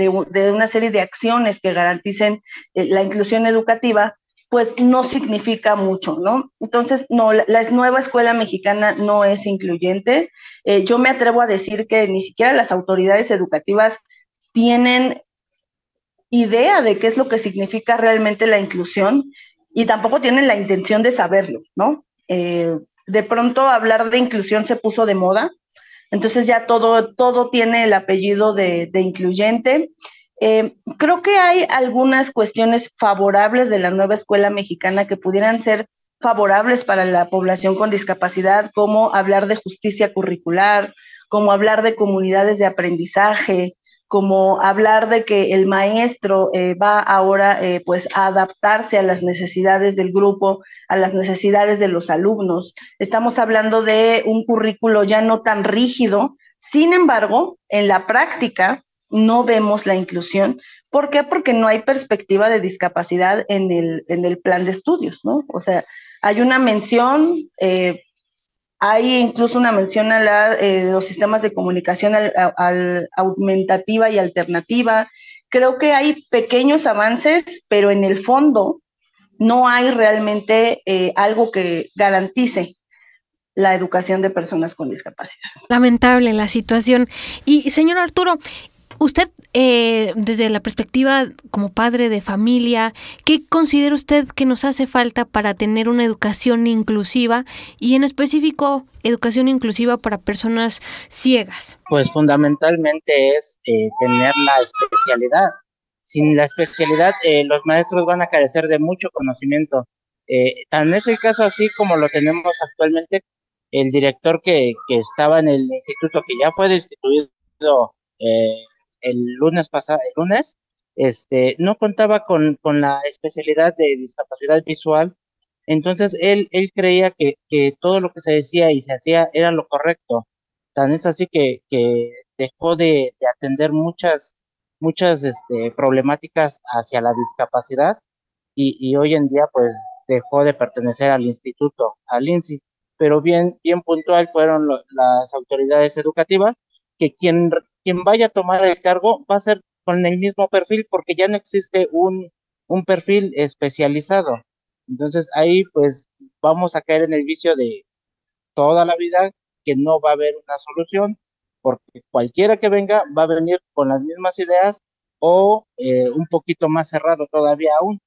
una serie de acciones que garanticen eh, la inclusión educativa, pues no significa mucho, ¿no? Entonces, no, la, nueva escuela mexicana no es incluyente. Eh, yo me atrevo a decir que ni siquiera las autoridades educativas tienen idea de qué es lo que significa realmente la inclusión y tampoco tienen la intención de saberlo, ¿no? Eh, de pronto hablar de inclusión se puso de moda, entonces ya todo, todo tiene el apellido de, incluyente. Eh, creo que hay algunas cuestiones favorables de la nueva escuela mexicana que pudieran ser favorables para la población con discapacidad, como hablar de justicia curricular, como hablar de comunidades de aprendizaje, como hablar de que el maestro eh, va ahora eh, pues a adaptarse a las necesidades del grupo, a las necesidades de los alumnos. Estamos hablando de un currículo ya no tan rígido, sin embargo, en la práctica no vemos la inclusión. ¿Por qué? Porque no hay perspectiva de discapacidad en el, en el plan de estudios, ¿no? O sea, hay una mención eh, hay incluso una mención a eh, los sistemas de comunicación al, aumentativa y alternativa. Creo que hay pequeños avances, pero en el fondo no hay realmente eh, algo que garantice la educación de personas con discapacidad. Lamentable la situación. Y señor Arturo, Usted, eh, desde la perspectiva como padre de familia, ¿qué considera usted que nos hace falta para tener una educación inclusiva y en específico educación inclusiva para personas ciegas? Pues fundamentalmente es eh, tener la especialidad. Sin la especialidad, eh, los maestros van a carecer de mucho conocimiento. tan es el caso así como lo tenemos actualmente. El director que, que estaba en el instituto, que ya fue destituido eh, el lunes pasado, el lunes, este, no contaba con, con la especialidad de discapacidad visual, entonces él, él creía que, que todo lo que se decía y se hacía era lo correcto. Tan es así que, que dejó de, de atender muchas, muchas este, problemáticas hacia la discapacidad y, y, hoy en día pues dejó de pertenecer al instituto, al INSI. Pero bien, bien puntual fueron las autoridades educativas que quien quien vaya a tomar el cargo va a ser con el mismo perfil porque ya no existe un, un perfil especializado. Entonces ahí pues vamos a caer en el vicio de toda la vida que no va a haber una solución porque cualquiera que venga va a venir con las mismas ideas o eh, un poquito más cerrado todavía aún.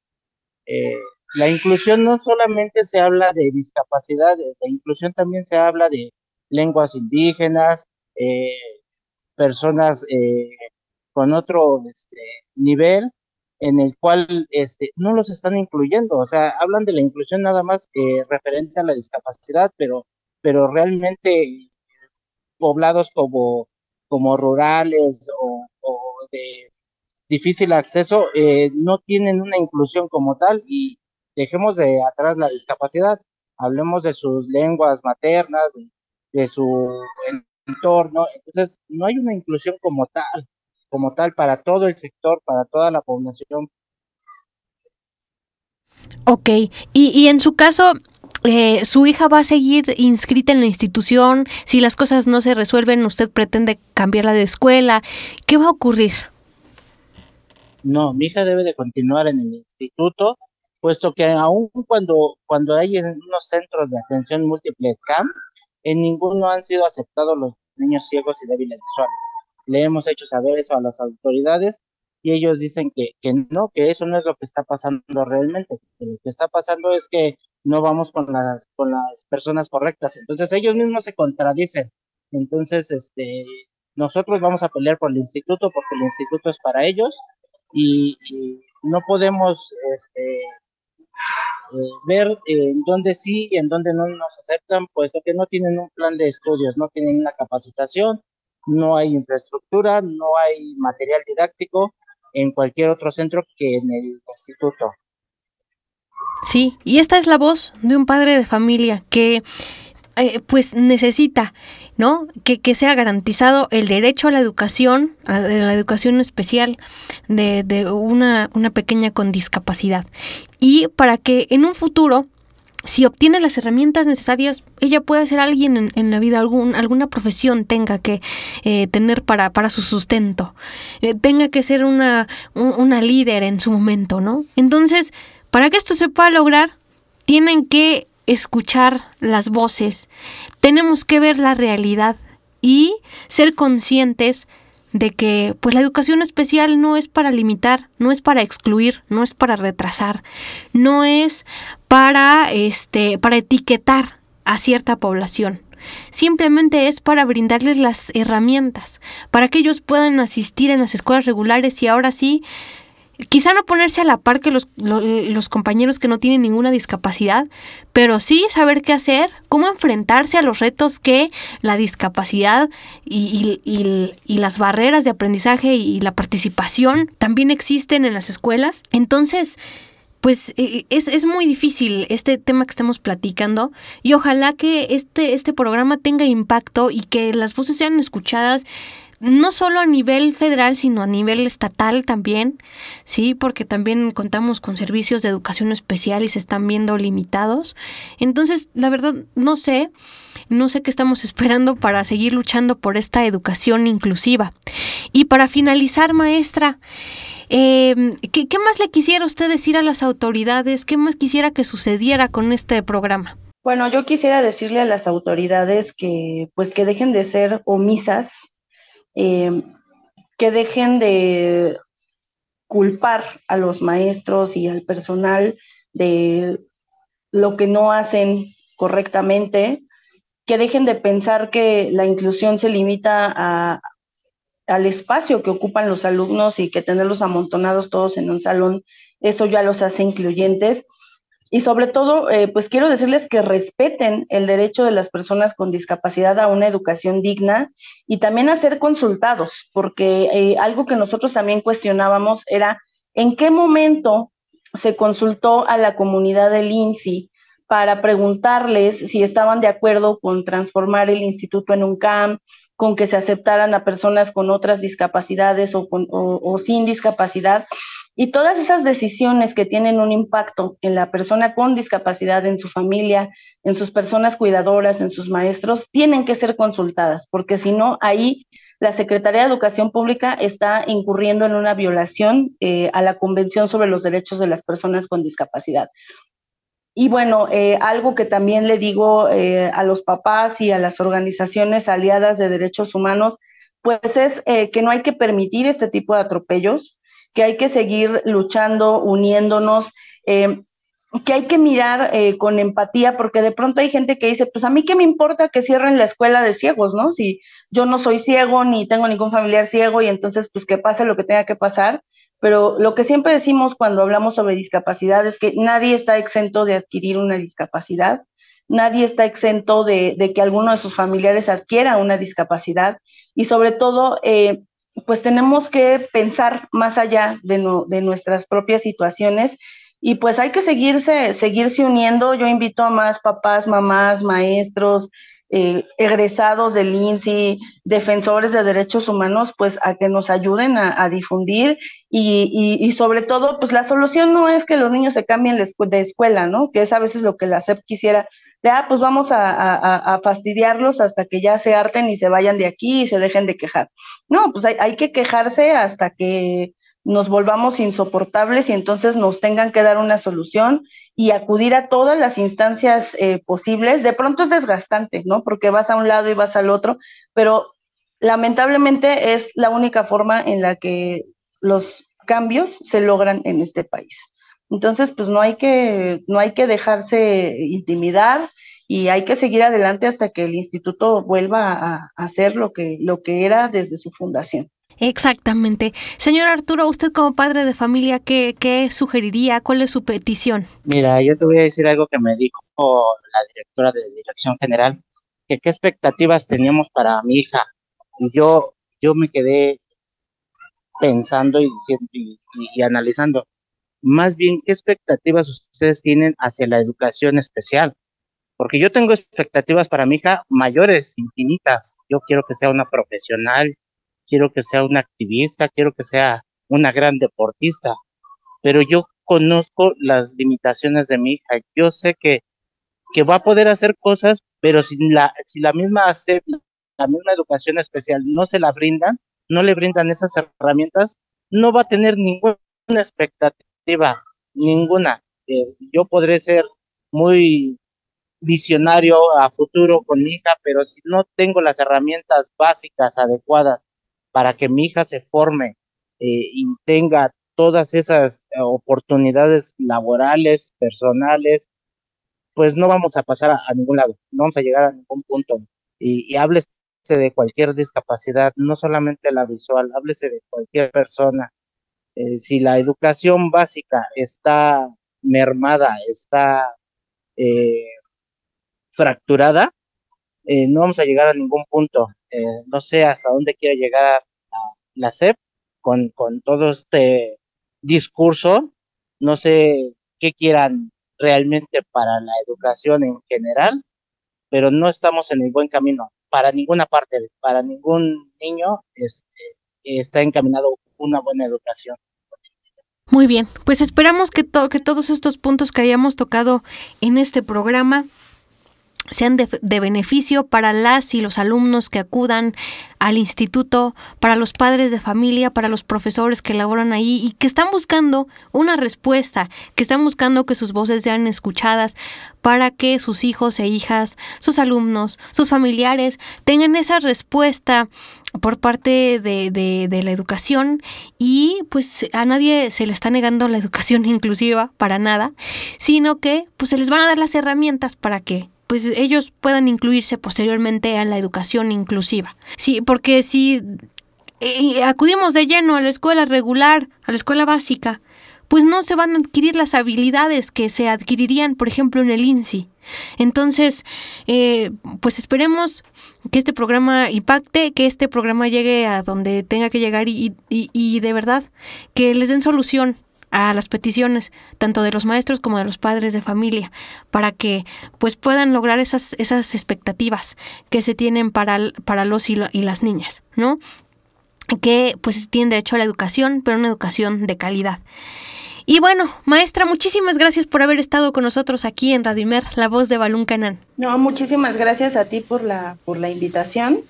Eh, la inclusión no solamente se habla de discapacidad, la inclusión también se habla de lenguas indígenas, eh, personas eh, con otro este, nivel en el cual este, no los están incluyendo. O sea, hablan de la inclusión nada más eh, referente a la discapacidad, pero, pero realmente poblados como, como rurales o, de difícil acceso eh, no tienen una inclusión como tal y dejemos de atrás la discapacidad, hablemos de sus lenguas maternas, de su entorno. Entonces, no hay una inclusión como tal, como tal para todo el sector, para toda la población. Ok, y, y en su caso, eh, ¿su hija va a seguir inscrita en la institución? Si las cosas no se resuelven, ¿usted pretende cambiarla de escuela? ¿Qué va a ocurrir? No, mi hija debe de continuar en el instituto, puesto que aún cuando, cuando hay en unos centros de atención múltiple CAM, en ninguno han sido aceptados los niños ciegos y débiles visuales. Le hemos hecho saber eso a las autoridades y ellos dicen que, que no, que eso no es lo que está pasando realmente. lo que está pasando es que no vamos con las, con las personas correctas. Entonces ellos mismos se contradicen. Entonces, este, nosotros vamos a pelear por el instituto porque el instituto es para ellos y, y no podemos este, eh, ver en dónde sí y en dónde no nos aceptan, puesto que no tienen un plan de estudios, no tienen una capacitación, no hay infraestructura, no hay material didáctico en cualquier otro centro que en el instituto. Sí, y esta es la voz de un padre de familia que eh, pues necesita, ¿no? Que, que, sea garantizado el derecho a la educación, a la educación especial de, de una, una pequeña con discapacidad. Y para que en un futuro si obtiene las herramientas necesarias, ella puede ser alguien en, la vida, algún, alguna profesión tenga que eh, tener para, para su sustento, eh, tenga que ser una, una líder en su momento, ¿no? Entonces, para que esto se pueda lograr, tienen que escuchar las voces, tenemos que ver la realidad y ser conscientes de que pues la educación especial no es para limitar, no es para excluir, no es para retrasar, no es para este para etiquetar a cierta población. Simplemente es para brindarles las herramientas, para que ellos puedan asistir en las escuelas regulares y ahora sí quizá no ponerse a la par que los, los, compañeros que no tienen ninguna discapacidad, pero sí saber qué hacer, cómo enfrentarse a los retos que la discapacidad y, y, las barreras de aprendizaje y la participación también existen en las escuelas. Entonces, pues e, es, es, muy difícil este tema que estamos platicando y ojalá que este, este programa tenga impacto y que las voces sean escuchadas no solo a nivel federal, sino a nivel estatal también, sí, porque también contamos con servicios de educación especial y se están viendo limitados. Entonces, la verdad, no sé, no sé qué estamos esperando para seguir luchando por esta educación inclusiva. Y para finalizar, maestra, eh, ¿qué, ¿qué más le quisiera usted decir a las autoridades? ¿Qué más quisiera que sucediera con este programa? Bueno, yo quisiera decirle a las autoridades que pues que dejen de ser omisas eh, que dejen de culpar a los maestros y al personal de lo que no hacen correctamente, que dejen de pensar que la inclusión se limita al espacio que ocupan los alumnos y que tenerlos amontonados todos en un salón, eso ya los hace incluyentes y sobre todo, eh, pues quiero decirles que respeten el derecho de las personas con discapacidad a una educación digna y también a ser consultados, porque eh, algo que nosotros también cuestionábamos era en qué momento se consultó a la comunidad del INSI para preguntarles si estaban de acuerdo con transformar el instituto en un CAM, con que se aceptaran a personas con otras discapacidades o, sin discapacidad. Y todas esas decisiones que tienen un impacto en la persona con discapacidad, en su familia, en sus personas cuidadoras, en sus maestros, tienen que ser consultadas, porque si no, ahí la Secretaría de Educación Pública está incurriendo en una violación eh, a la Convención sobre los Derechos de las Personas con Discapacidad. Y bueno, eh, algo que también le digo eh, a los papás y a las organizaciones aliadas de derechos humanos, pues es que no hay que permitir este tipo de atropellos que hay que seguir luchando, uniéndonos, eh, que hay que mirar eh, con empatía, porque de pronto hay gente que dice, pues a mí qué me importa que cierren la escuela de ciegos, ¿no? Si yo no soy ciego ni tengo ningún familiar ciego y entonces pues que pase lo que tenga que pasar. Pero lo que siempre decimos cuando hablamos sobre discapacidad es que nadie está exento de adquirir una discapacidad, nadie está exento de, que alguno de sus familiares adquiera una discapacidad y sobre todo eh, pues tenemos que pensar más allá de, de nuestras propias situaciones y pues hay que seguirse, seguirse uniendo. Yo invito a más papás, mamás, maestros, eh, egresados del INSI, defensores de derechos humanos, pues a que nos ayuden a, difundir y, y, sobre todo, pues la solución no es que los niños se cambien de escuela, ¿no? Que es a veces lo que la SEP quisiera, de, ah, pues vamos a, fastidiarlos hasta que ya se harten y se vayan de aquí y se dejen de quejar. No, pues hay, hay que quejarse hasta que nos volvamos insoportables y entonces nos tengan que dar una solución y acudir a todas las instancias eh, posibles. De pronto es desgastante, ¿no? Porque vas a un lado y vas al otro, pero lamentablemente es la única forma en la que los cambios se logran en este país. Entonces, pues no hay que, no hay que dejarse intimidar y hay que seguir adelante hasta que el instituto vuelva a, hacer lo que, lo que era desde su fundación. Exactamente. Señor Arturo, usted como padre de familia, ¿qué, ¿qué, sugeriría? ¿Cuál es su petición? Mira, yo te voy a decir algo que me dijo la directora de Dirección General, que qué expectativas teníamos para mi hija. Y yo, yo me quedé pensando y, y, y analizando, más bien, ¿qué expectativas ustedes tienen hacia la educación especial? porque yo tengo expectativas para mi hija mayores, infinitas. Yo quiero que sea una profesional, quiero que sea una activista, quiero que sea una gran deportista, pero yo conozco las limitaciones de mi hija. Yo sé que, que va a poder hacer cosas, pero si la, si la misma hace, la misma educación especial no se la brindan, no le brindan esas herramientas, no va a tener ninguna expectativa, ninguna. Eh, yo podré ser muy visionario a futuro con mi hija, pero si no tengo las herramientas básicas adecuadas para que mi hija se forme eh, y tenga todas esas eh, oportunidades laborales, personales, pues no vamos a pasar a, ningún lado, no vamos a llegar a ningún punto. Y, y háblese de cualquier discapacidad, no solamente la visual, háblese de cualquier persona. Eh, si la educación básica está mermada, está fracturada, no vamos a llegar a ningún punto. No sé hasta dónde quiere llegar la SEP con, con todo este discurso. No sé qué quieran realmente para la educación en general, pero no estamos en el buen camino para ninguna parte, para ningún niño este, está encaminado una buena educación. Muy bien, pues esperamos que, que todos estos puntos que hayamos tocado en este programa sean de, beneficio para las y los alumnos que acudan al instituto, para los padres de familia, para los profesores que laboran ahí y que están buscando una respuesta, que están buscando que sus voces sean escuchadas para que sus hijos e hijas, sus alumnos, sus familiares tengan esa respuesta por parte de, de, de, la educación y pues a nadie se le está negando la educación inclusiva para nada, sino que pues se les van a dar las herramientas para que pues ellos puedan incluirse posteriormente a la educación inclusiva. Sí, porque si eh, acudimos de lleno a la escuela regular, a la escuela básica, pues no se van a adquirir las habilidades que se adquirirían, por ejemplo, en el INSI. Entonces, eh, pues esperemos que este programa impacte, que este programa llegue a donde tenga que llegar y, y, y de verdad que les den solución a las peticiones tanto de los maestros como de los padres de familia para que pues puedan lograr esas, esas expectativas que se tienen para, para los y, las niñas, ¿no? Que pues tienen derecho a la educación, pero una educación de calidad. Y bueno, maestra, muchísimas gracias por haber estado con nosotros aquí en Radio Imer, la voz de Balún Canán. No, muchísimas gracias a ti por la, por la invitación.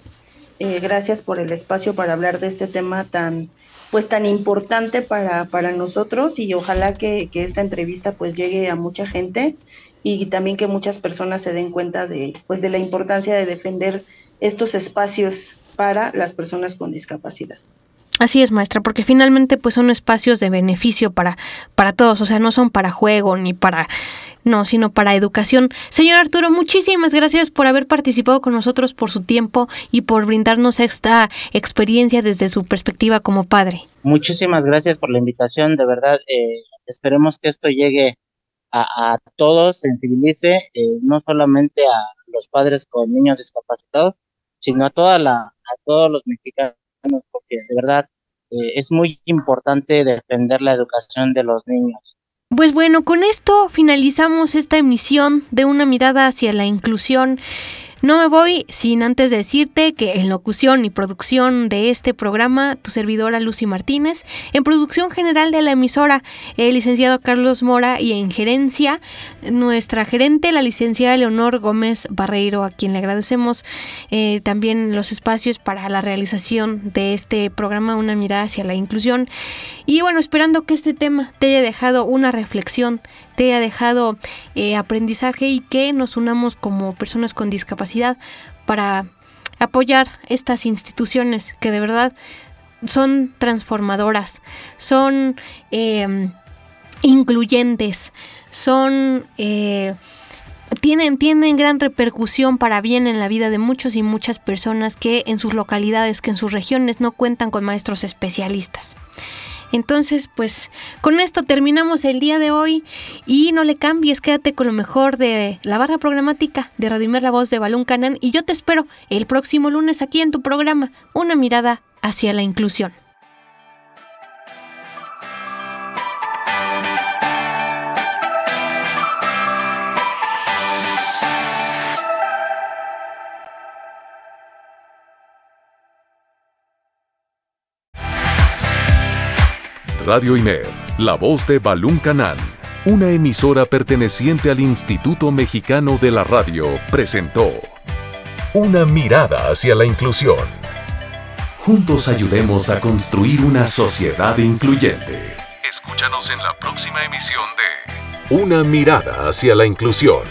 Eh, gracias por el espacio para hablar de este tema tan, pues tan importante para, para nosotros y ojalá que, esta entrevista pues llegue a mucha gente y también que muchas personas se den cuenta de, pues, de la importancia de defender estos espacios para las personas con discapacidad. Así es, maestra, porque finalmente pues son espacios de beneficio para, para todos, o sea, no son para juego ni para, no, sino para educación. Señor Arturo, muchísimas gracias por haber participado con nosotros, por su tiempo y por brindarnos esta experiencia desde su perspectiva como padre. Muchísimas gracias por la invitación, de verdad, eh, esperemos que esto llegue a, todos, sensibilice eh, no solamente a los padres con niños discapacitados, sino a toda la, a todos los mexicanos porque de verdad eh, es muy importante defender la educación de los niños. Pues bueno, con esto finalizamos esta emisión de una mirada hacia la inclusión no me voy sin antes decirte que en locución y producción de este programa, tu servidora Lucy Martínez, en producción general de la emisora, el licenciado Carlos Mora y en gerencia, nuestra gerente, la licenciada Leonor Gómez Barreiro, a quien le agradecemos eh, también los espacios para la realización de este programa, una mirada hacia la inclusión. Y bueno, esperando que este tema te haya dejado una reflexión, te haya dejado eh, aprendizaje y que nos unamos como personas con discapacidad para apoyar estas instituciones que de verdad son transformadoras, son em, incluyentes, son... Eh, tienen, tienen gran repercusión para bien en la vida de muchos y muchas personas que en sus localidades, que en sus regiones no cuentan con maestros especialistas. Entonces, pues con esto terminamos el día de hoy y no le cambies, quédate con lo mejor de la barra programática de Radimer La Voz de Balón Canán y yo te espero el próximo lunes aquí en tu programa, Una mirada hacia la inclusión. Radio Imer, la voz de Balún Canán, una emisora perteneciente al Instituto Mexicano de la Radio, presentó Una mirada hacia la inclusión. Juntos ayudemos a construir una sociedad incluyente. Escúchanos en la próxima emisión de Una mirada hacia la inclusión.